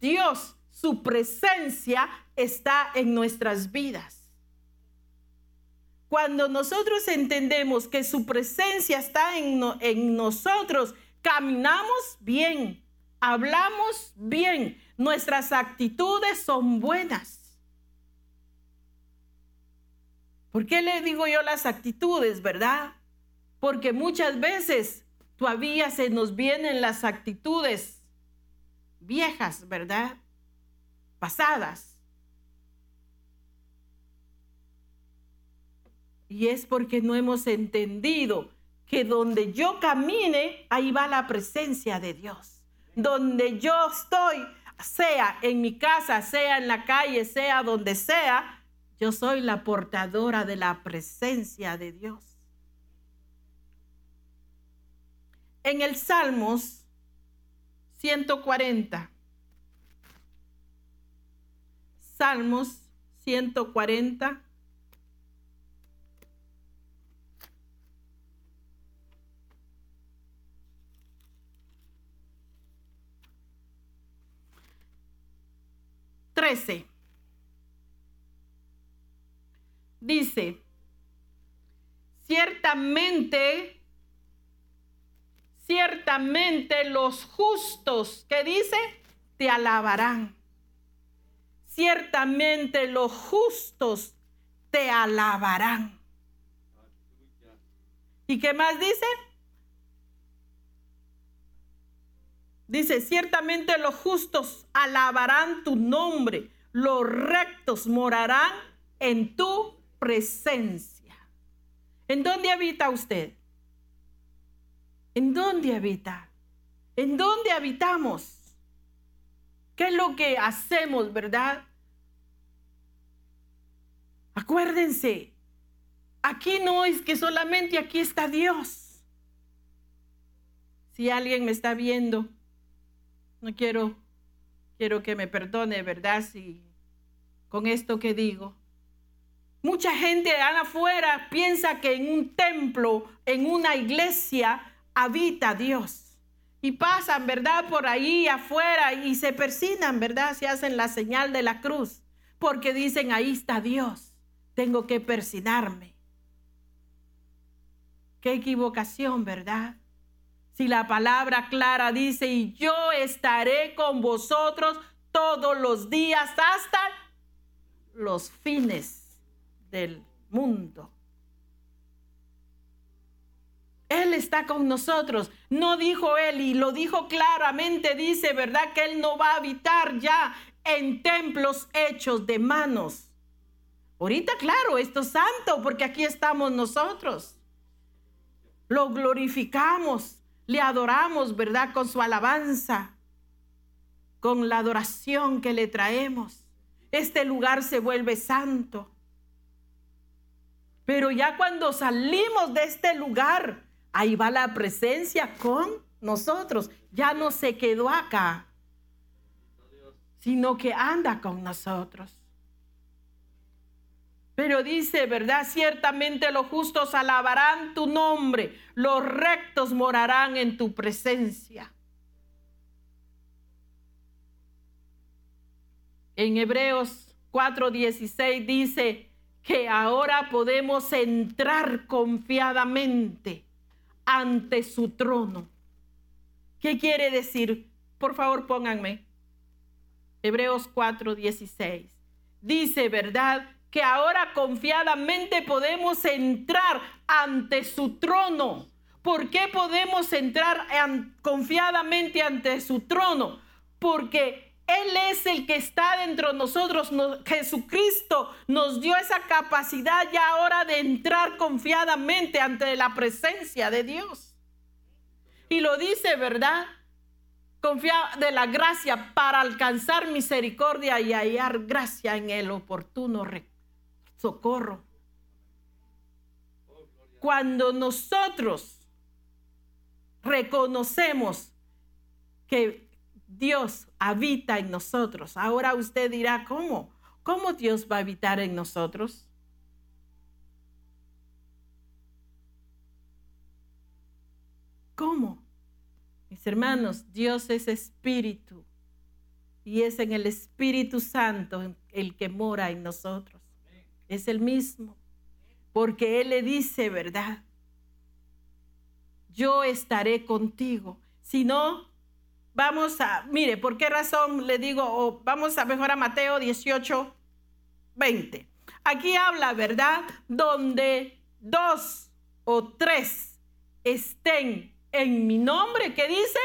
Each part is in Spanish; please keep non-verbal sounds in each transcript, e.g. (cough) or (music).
Dios, su presencia está en nuestras vidas. Cuando nosotros entendemos que su presencia está en, en nosotros, caminamos bien, hablamos bien, nuestras actitudes son buenas. ¿Por qué le digo yo las actitudes, verdad? Porque muchas veces todavía se nos vienen las actitudes viejas, ¿verdad? Pasadas. Y es porque no hemos entendido que donde yo camine, ahí va la presencia de Dios. Donde yo estoy, sea en mi casa, sea en la calle, sea donde sea, yo soy la portadora de la presencia de Dios. En el Salmos 140. Salmos 140. Dice, ciertamente, ciertamente los justos, ¿qué dice? Te alabarán. Ciertamente los justos te alabarán. ¿Y qué más dice? Dice, ciertamente los justos alabarán tu nombre, los rectos morarán en tu presencia. ¿En dónde habita usted? ¿En dónde habita? ¿En dónde habitamos? ¿Qué es lo que hacemos, verdad? Acuérdense, aquí no es que solamente aquí está Dios. Si alguien me está viendo, no quiero, quiero que me perdone, ¿verdad? Si con esto que digo. Mucha gente allá afuera piensa que en un templo, en una iglesia, habita Dios. Y pasan, ¿verdad? Por ahí afuera y se persinan, ¿verdad? Se hacen la señal de la cruz. Porque dicen, ahí está Dios. Tengo que persinarme. Qué equivocación, ¿verdad? Si la palabra clara dice, y yo estaré con vosotros todos los días hasta los fines del mundo. Él está con nosotros. No dijo él y lo dijo claramente, dice, ¿verdad? Que él no va a habitar ya en templos hechos de manos. Ahorita, claro, esto es santo porque aquí estamos nosotros. Lo glorificamos le adoramos, ¿verdad? Con su alabanza, con la adoración que le traemos. Este lugar se vuelve santo. Pero ya cuando salimos de este lugar, ahí va la presencia con nosotros. Ya no se quedó acá, sino que anda con nosotros. Pero dice, ¿verdad? Ciertamente los justos alabarán tu nombre, los rectos morarán en tu presencia. En Hebreos 4:16 dice que ahora podemos entrar confiadamente ante su trono. ¿Qué quiere decir? Por favor, pónganme. Hebreos 4:16. Dice, ¿verdad? que ahora confiadamente podemos entrar ante su trono. ¿Por qué podemos entrar confiadamente ante su trono? Porque Él es el que está dentro de nosotros. Jesucristo nos dio esa capacidad ya ahora de entrar confiadamente ante la presencia de Dios. Y lo dice, ¿verdad? Confía de la gracia para alcanzar misericordia y hallar gracia en el oportuno socorro. Cuando nosotros reconocemos que Dios habita en nosotros, ahora usted dirá, ¿cómo? ¿Cómo Dios va a habitar en nosotros? ¿Cómo? Mis hermanos, Dios es espíritu y es en el Espíritu Santo el que mora en nosotros. Es el mismo. Porque Él le dice, ¿verdad? Yo estaré contigo. Si no, vamos a, mire, ¿por qué razón le digo, vamos a mejor a Mateo 18, 20? Aquí habla, ¿verdad? Donde dos o tres estén en mi nombre, ¿qué dice?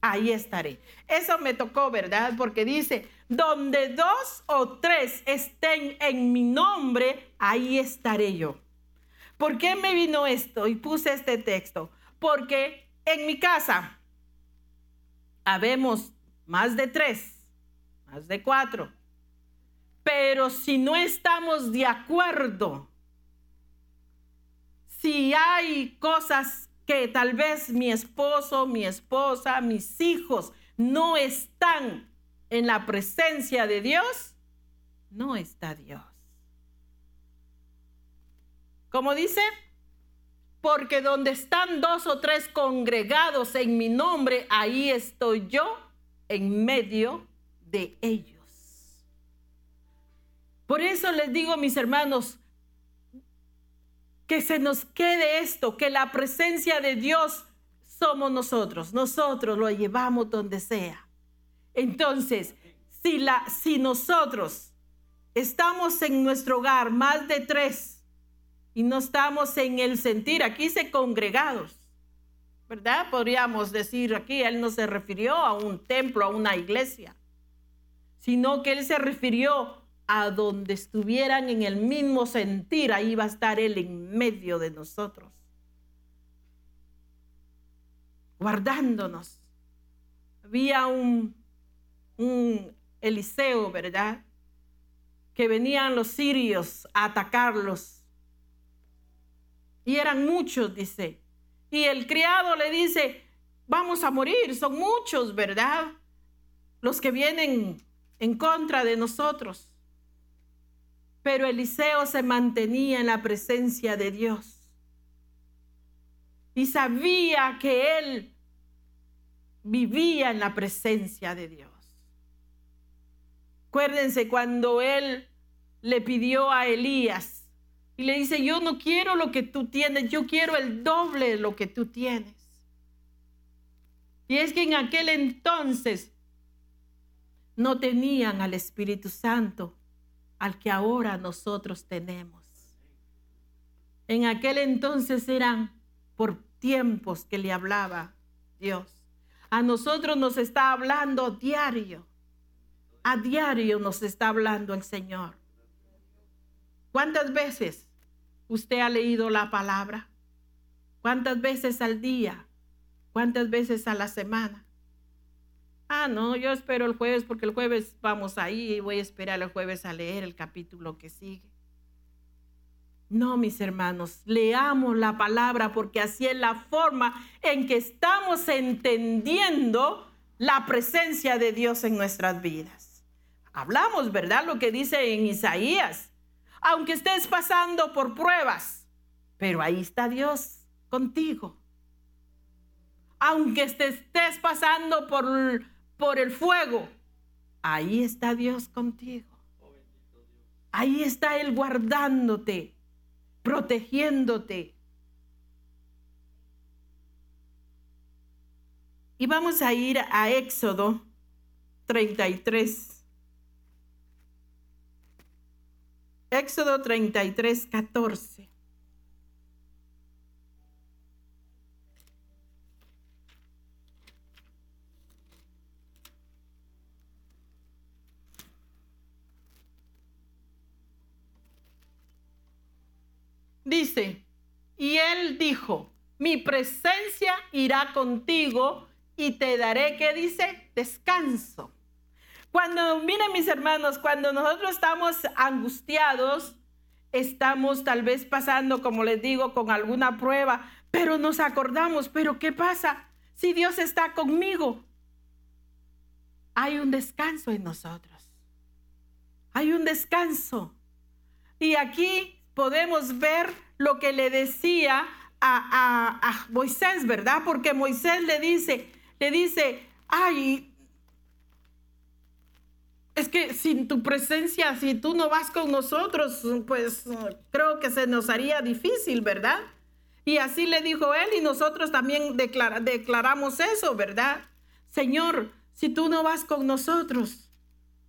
Ahí estaré. Eso me tocó, ¿verdad? Porque dice, donde dos o tres estén en mi nombre, ahí estaré yo. ¿Por qué me vino esto y puse este texto? Porque en mi casa habemos más de tres, más de cuatro. Pero si no estamos de acuerdo, si hay cosas que tal vez mi esposo, mi esposa, mis hijos no están en la presencia de Dios, no está Dios. Como dice, porque donde están dos o tres congregados en mi nombre, ahí estoy yo en medio de ellos. Por eso les digo, mis hermanos, que se nos quede esto, que la presencia de Dios somos nosotros, nosotros lo llevamos donde sea. Entonces, si, la, si nosotros estamos en nuestro hogar más de tres y no estamos en el sentir, aquí se congregados, ¿verdad? Podríamos decir aquí, él no se refirió a un templo, a una iglesia, sino que él se refirió a donde estuvieran en el mismo sentir, ahí va a estar él en medio de nosotros, guardándonos. Había un un Eliseo, ¿verdad? Que venían los sirios a atacarlos. Y eran muchos, dice. Y el criado le dice, vamos a morir, son muchos, ¿verdad? Los que vienen en contra de nosotros. Pero Eliseo se mantenía en la presencia de Dios. Y sabía que él vivía en la presencia de Dios. Acuérdense cuando él le pidió a Elías y le dice, yo no quiero lo que tú tienes, yo quiero el doble de lo que tú tienes. Y es que en aquel entonces no tenían al Espíritu Santo, al que ahora nosotros tenemos. En aquel entonces eran por tiempos que le hablaba Dios. A nosotros nos está hablando diario. A diario nos está hablando el Señor. ¿Cuántas veces usted ha leído la palabra? ¿Cuántas veces al día? ¿Cuántas veces a la semana? Ah, no, yo espero el jueves porque el jueves vamos ahí y voy a esperar el jueves a leer el capítulo que sigue. No, mis hermanos, leamos la palabra porque así es la forma en que estamos entendiendo la presencia de Dios en nuestras vidas. Hablamos, ¿verdad? Lo que dice en Isaías. Aunque estés pasando por pruebas, pero ahí está Dios contigo. Aunque estés pasando por, por el fuego, ahí está Dios contigo. Ahí está Él guardándote, protegiéndote. Y vamos a ir a Éxodo 33. Éxodo 33, 14. Dice, y él dijo, mi presencia irá contigo y te daré, ¿qué dice? Descanso. Cuando, miren mis hermanos, cuando nosotros estamos angustiados, estamos tal vez pasando, como les digo, con alguna prueba, pero nos acordamos, pero ¿qué pasa si Dios está conmigo? Hay un descanso en nosotros. Hay un descanso. Y aquí podemos ver lo que le decía a, Moisés, ¿verdad? Porque Moisés le dice, le dice, ay, es que sin tu presencia, si tú no vas con nosotros, pues creo que se nos haría difícil, ¿verdad? Y así le dijo él y nosotros también declaramos eso, ¿verdad? Señor, si tú no vas con nosotros,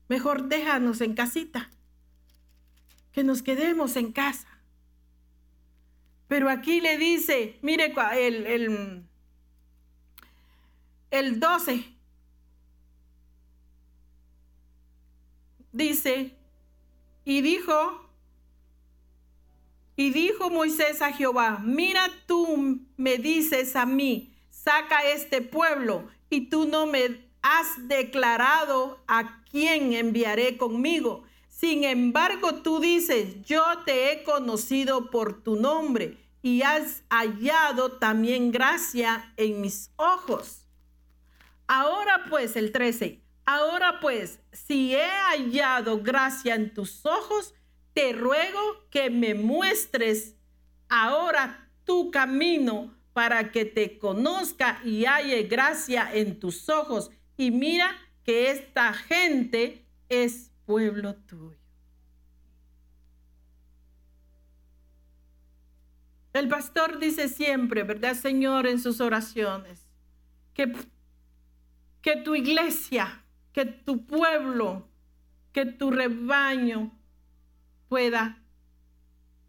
mejor déjanos en casita, que nos quedemos en casa. Pero aquí le dice, mire el, el, el 12, dice, y dijo, y dijo Moisés a Jehová, mira tú me dices a mí, saca este pueblo, y tú no me has declarado a quién enviaré conmigo. Sin embargo, tú dices, yo te he conocido por tu nombre y has hallado también gracia en mis ojos. Ahora pues, el 13, ahora pues, si he hallado gracia en tus ojos, te ruego que me muestres ahora tu camino para que te conozca y halle gracia en tus ojos. Y mira que esta gente es pueblo tuyo. El pastor dice siempre, ¿verdad, Señor, en sus oraciones? Que, que tu iglesia, que tu pueblo, que tu rebaño pueda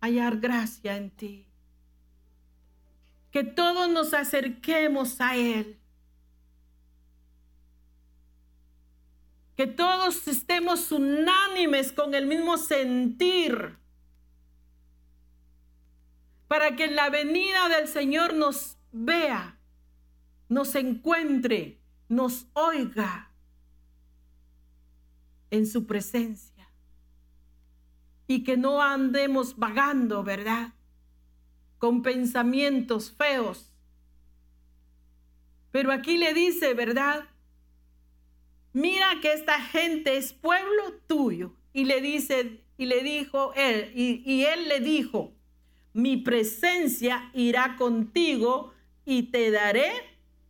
hallar gracia en ti. Que todos nos acerquemos a Él. Que todos estemos unánimes con el mismo sentir. Para que en la venida del Señor nos vea, nos encuentre, nos oiga en su presencia y que no andemos vagando, ¿verdad? Con pensamientos feos. Pero aquí le dice, ¿verdad? Mira que esta gente es pueblo tuyo. Y le dice, y le dijo él, y, y él le dijo, mi presencia irá contigo y te daré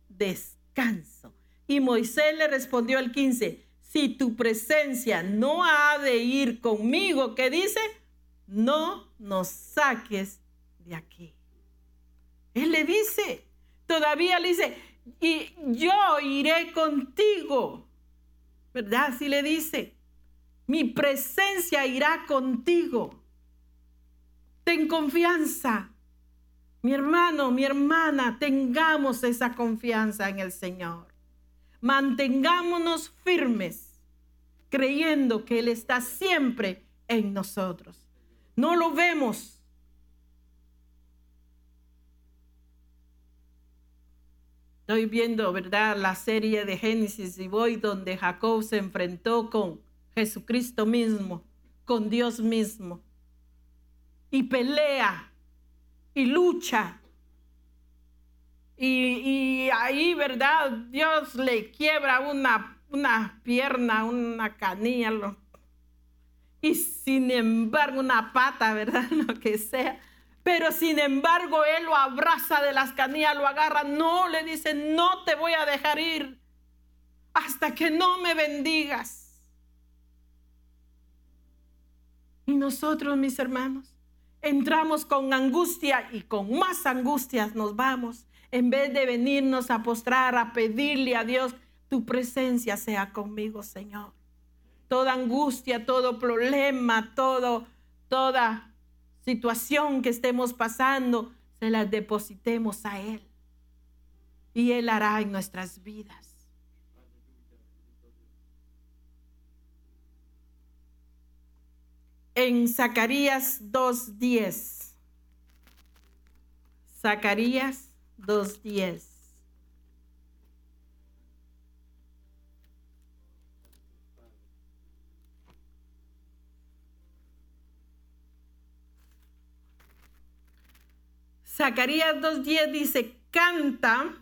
descanso. Y Moisés le respondió al 15, si tu presencia no ha de ir conmigo, ¿qué dice? No nos saques de aquí. Él le dice, todavía le dice, y yo iré contigo. ¿Verdad? Así le dice, mi presencia irá contigo. Ten confianza. Mi hermano, mi hermana, tengamos esa confianza en el Señor. Mantengámonos firmes creyendo que Él está siempre en nosotros. No lo vemos. Estoy viendo, ¿verdad? La serie de Génesis y voy donde Jacob se enfrentó con Jesucristo mismo, con Dios mismo. Y pelea y lucha. Y, y ahí, ¿verdad? Dios le quiebra una una pierna, una canilla, y sin embargo una pata, ¿verdad? (laughs) Lo que sea. Pero sin embargo él lo abraza de las canillas, lo agarra, no, le dice, no te voy a dejar ir hasta que no me bendigas. Y nosotros, mis hermanos, entramos con angustia y con más angustias nos vamos, en vez de venirnos a postrar, a pedirle a Dios tu presencia sea conmigo, Señor. Toda angustia, todo problema, todo, toda situación que estemos pasando, se las depositemos a Él. Y Él hará en nuestras vidas. En Zacarías 2.10. Zacarías 2.10. Zacarías 2.10 dice, canta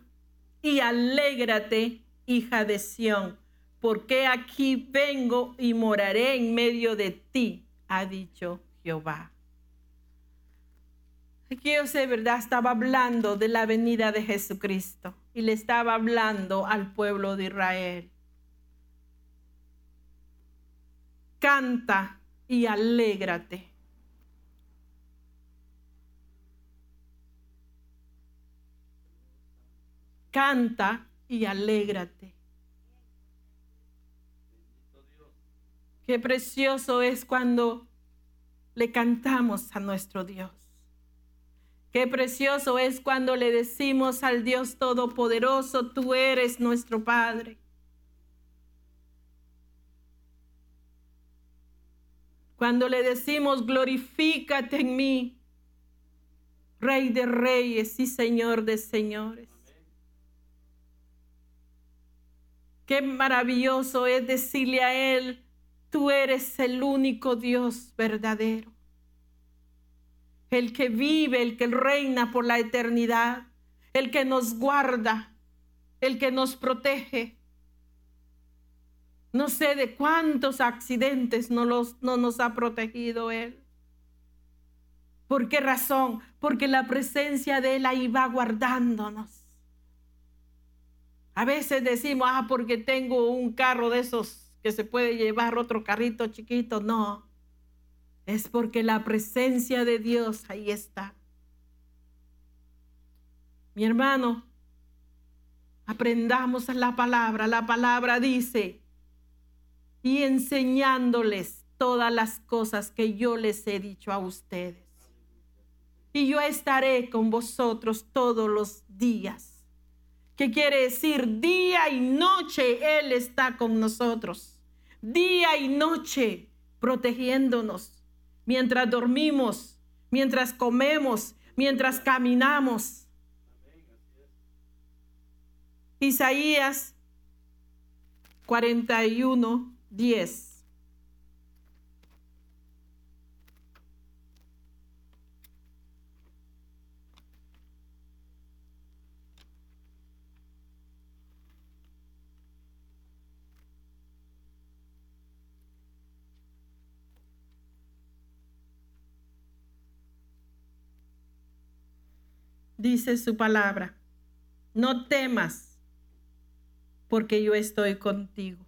y alégrate, hija de Sión, porque aquí vengo y moraré en medio de ti, ha dicho Jehová. Aquí yo sé, ¿verdad? Estaba hablando de la venida de Jesucristo y le estaba hablando al pueblo de Israel. canta y alégrate. Canta y alégrate. Qué precioso es cuando le cantamos a nuestro Dios. Qué precioso es cuando le decimos al Dios Todopoderoso, tú eres nuestro Padre. Cuando le decimos, glorifícate en mí, Rey de reyes y Señor de señores. Qué maravilloso es decirle a Él, tú eres el único Dios verdadero. El que vive, el que reina por la eternidad, el que nos guarda, el que nos protege, no sé de cuántos accidentes no, no nos ha protegido Él. ¿Por qué razón? Porque la presencia de Él ahí va guardándonos. A veces decimos, ah, porque tengo un carro de esos que se puede llevar otro carrito chiquito. No, es porque la presencia de Dios ahí está. Mi hermano, aprendamos la palabra. La palabra dice, y enseñándoles todas las cosas que yo les he dicho a ustedes. Y yo estaré con vosotros todos los días. ¿Qué quiere decir? Día y noche Él está con nosotros. Día y noche protegiéndonos. Mientras dormimos, mientras comemos, mientras caminamos. Isaías 41, 10. Dice su palabra, no temas, porque yo estoy contigo.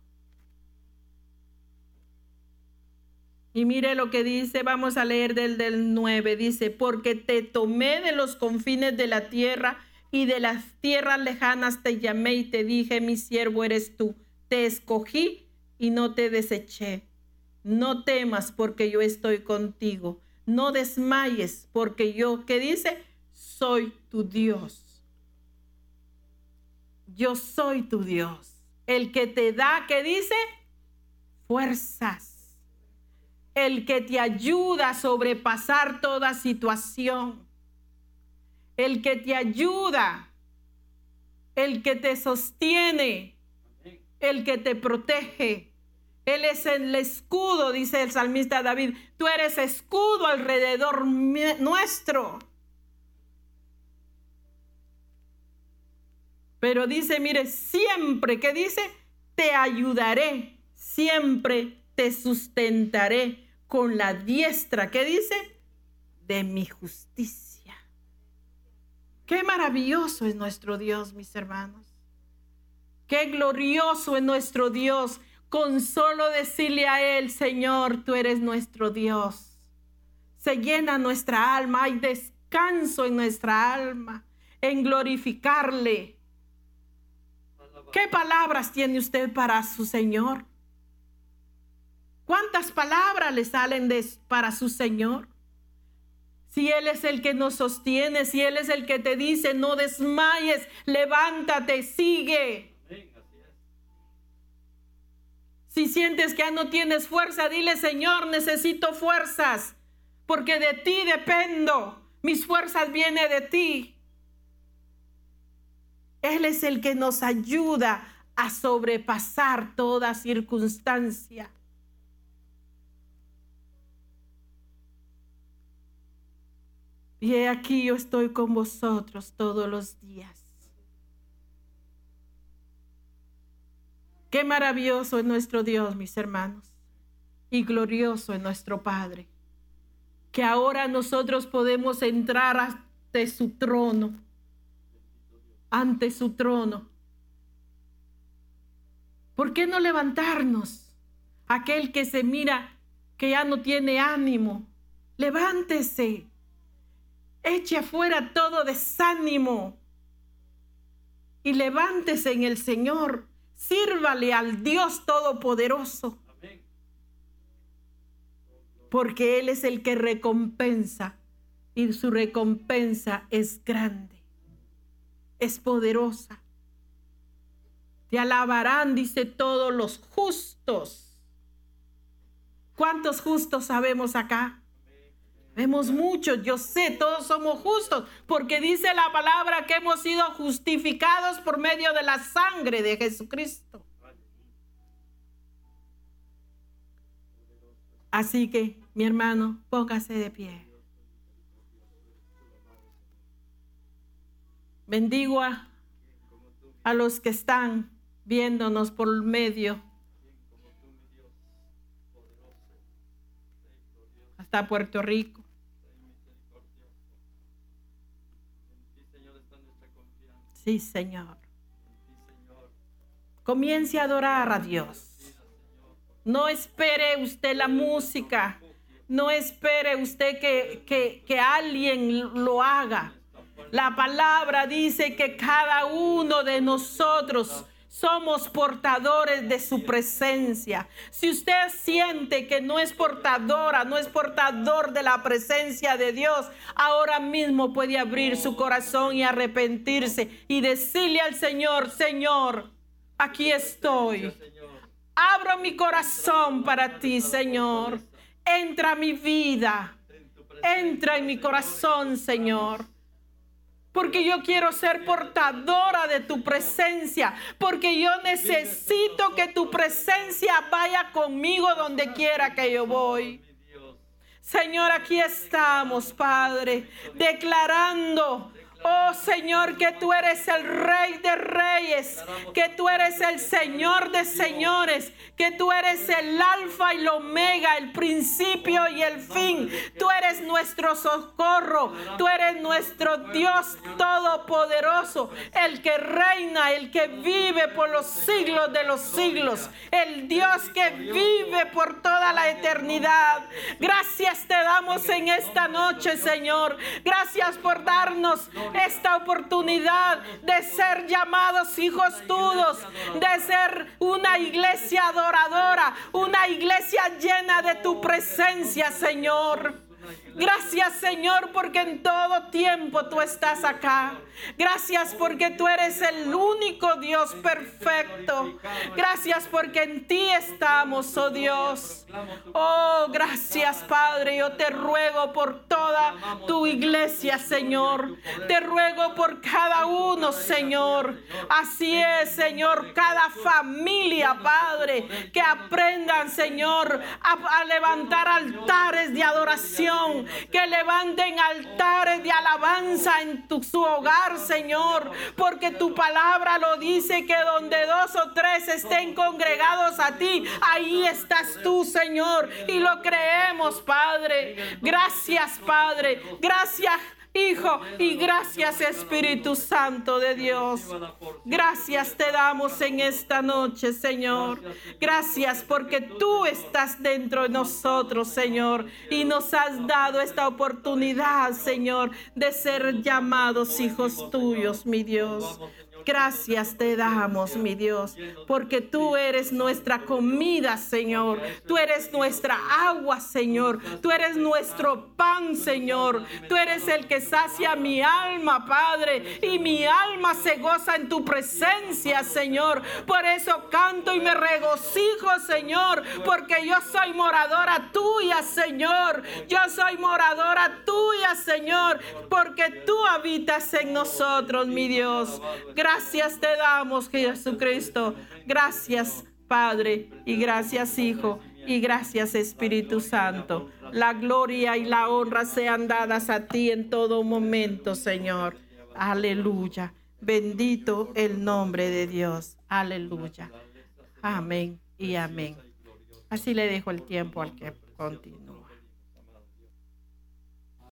Y mire lo que dice, vamos a leer del, del 9, dice, porque te tomé de los confines de la tierra y de las tierras lejanas te llamé y te dije, mi siervo eres tú, te escogí y no te deseché. No temas porque yo estoy contigo, no desmayes porque yo, ¿qué dice? Soy tu Dios. Yo soy tu Dios. El que te da, ¿qué dice? Fuerzas el que te ayuda a sobrepasar toda situación, el que te ayuda, el que te sostiene, el que te protege. Él es el escudo, dice el salmista David. Tú eres escudo alrededor nuestro. Pero dice, mire, siempre que dice, te ayudaré, siempre te sustentaré con la diestra, ¿qué dice? De mi justicia. Qué maravilloso es nuestro Dios, mis hermanos. Qué glorioso es nuestro Dios. Con solo decirle a Él, Señor, tú eres nuestro Dios. Se llena nuestra alma, hay descanso en nuestra alma, en glorificarle. ¿Qué palabras tiene usted para su Señor? ¿Cuántas palabras le salen para su Señor? Si Él es el que nos sostiene, si Él es el que te dice, no desmayes, levántate, sigue. Si sientes que ya no tienes fuerza, dile, Señor, necesito fuerzas, porque de ti dependo. Mis fuerzas vienen de ti. Él es el que nos ayuda a sobrepasar toda circunstancia. Y he aquí yo estoy con vosotros todos los días. Qué maravilloso es nuestro Dios, mis hermanos, y glorioso es nuestro Padre, que ahora nosotros podemos entrar ante su trono, ante su trono. ¿Por qué no levantarnos aquel que se mira que ya no tiene ánimo, levántese, eche afuera todo desánimo. Y levántese en el Señor, sírvale al Dios Todopoderoso, porque Él es el que recompensa y su recompensa es grande, es poderosa. Te alabarán, dice todos los justos. ¿Cuántos justos sabemos acá? Vemos muchos, yo sé, todos somos justos, porque dice la palabra que hemos sido justificados por medio de la sangre de Jesucristo. Así que, mi hermano, póngase de pie. Bendigo a, a los que están viéndonos por medio hasta Puerto Rico. Sí, Señor. Comience a adorar a Dios. No espere usted la música. No espere usted que, que, que alguien lo haga. La palabra dice que cada uno de nosotros somos portadores de su presencia. Si usted siente que no es portadora, no es portador de la presencia de Dios, ahora mismo puede abrir su corazón y arrepentirse y decirle al Señor, Señor, aquí estoy. Abro mi corazón para ti, Señor. Entra a mi vida. Entra en mi corazón, Señor porque yo quiero ser portadora de tu presencia, porque yo necesito que tu presencia vaya conmigo donde quiera que yo voy. Señor, aquí estamos, Padre, declarando Oh Señor, que tú eres el rey de reyes, que tú eres el Señor de señores, que tú eres el alfa y el omega, el principio y el fin. Tú eres nuestro socorro, tú eres nuestro Dios todopoderoso, el que reina, el que vive por los siglos de los siglos, el Dios que vive por toda la eternidad. Gracias te damos en esta noche, Señor. Gracias por darnos esta oportunidad de ser llamados hijos tuyos, de ser una iglesia adoradora, una iglesia llena de tu presencia, Señor. Gracias Señor porque en todo tiempo tú estás acá. Gracias porque tú eres el único Dios perfecto. Gracias porque en ti estamos, oh Dios. Oh, gracias Padre. Yo te ruego por toda tu iglesia, Señor. Te ruego por cada uno, Señor. Así es, Señor. Cada familia, Padre. Que aprendan, Señor, a, levantar altares de Que levanten altares de alabanza en tu, su hogar, Señor. Porque tu palabra lo dice que donde dos o tres estén congregados a ti, ahí estás tú, Señor. Y lo creemos, Padre. Gracias, Padre. Gracias, Hijo, y gracias Espíritu Santo de Dios. Gracias te damos en esta noche, Señor. Gracias porque tú estás dentro de nosotros, Señor, y nos has dado esta oportunidad, Señor, de ser llamados hijos tuyos, mi Dios. Gracias te damos, mi Dios, porque tú eres nuestra comida, Señor. Tú eres nuestra agua, Señor. Tú eres nuestro pan, Señor. Tú eres el que sacia mi alma, Padre. Y mi alma se goza en tu presencia, Señor. Por eso canto y me regocijo, Señor, porque yo soy moradora tuya, Señor. Yo soy moradora tuya, Señor, porque tú habitas en nosotros, mi Dios. Gracias Gracias te damos, Jesucristo. Gracias, Padre, y gracias, Hijo, y gracias, Espíritu Santo. La gloria y la honra sean dadas a ti en todo momento, Señor. Aleluya. Bendito el nombre de Dios. Aleluya. Amén y amén. Así le dejo el tiempo al que continúa.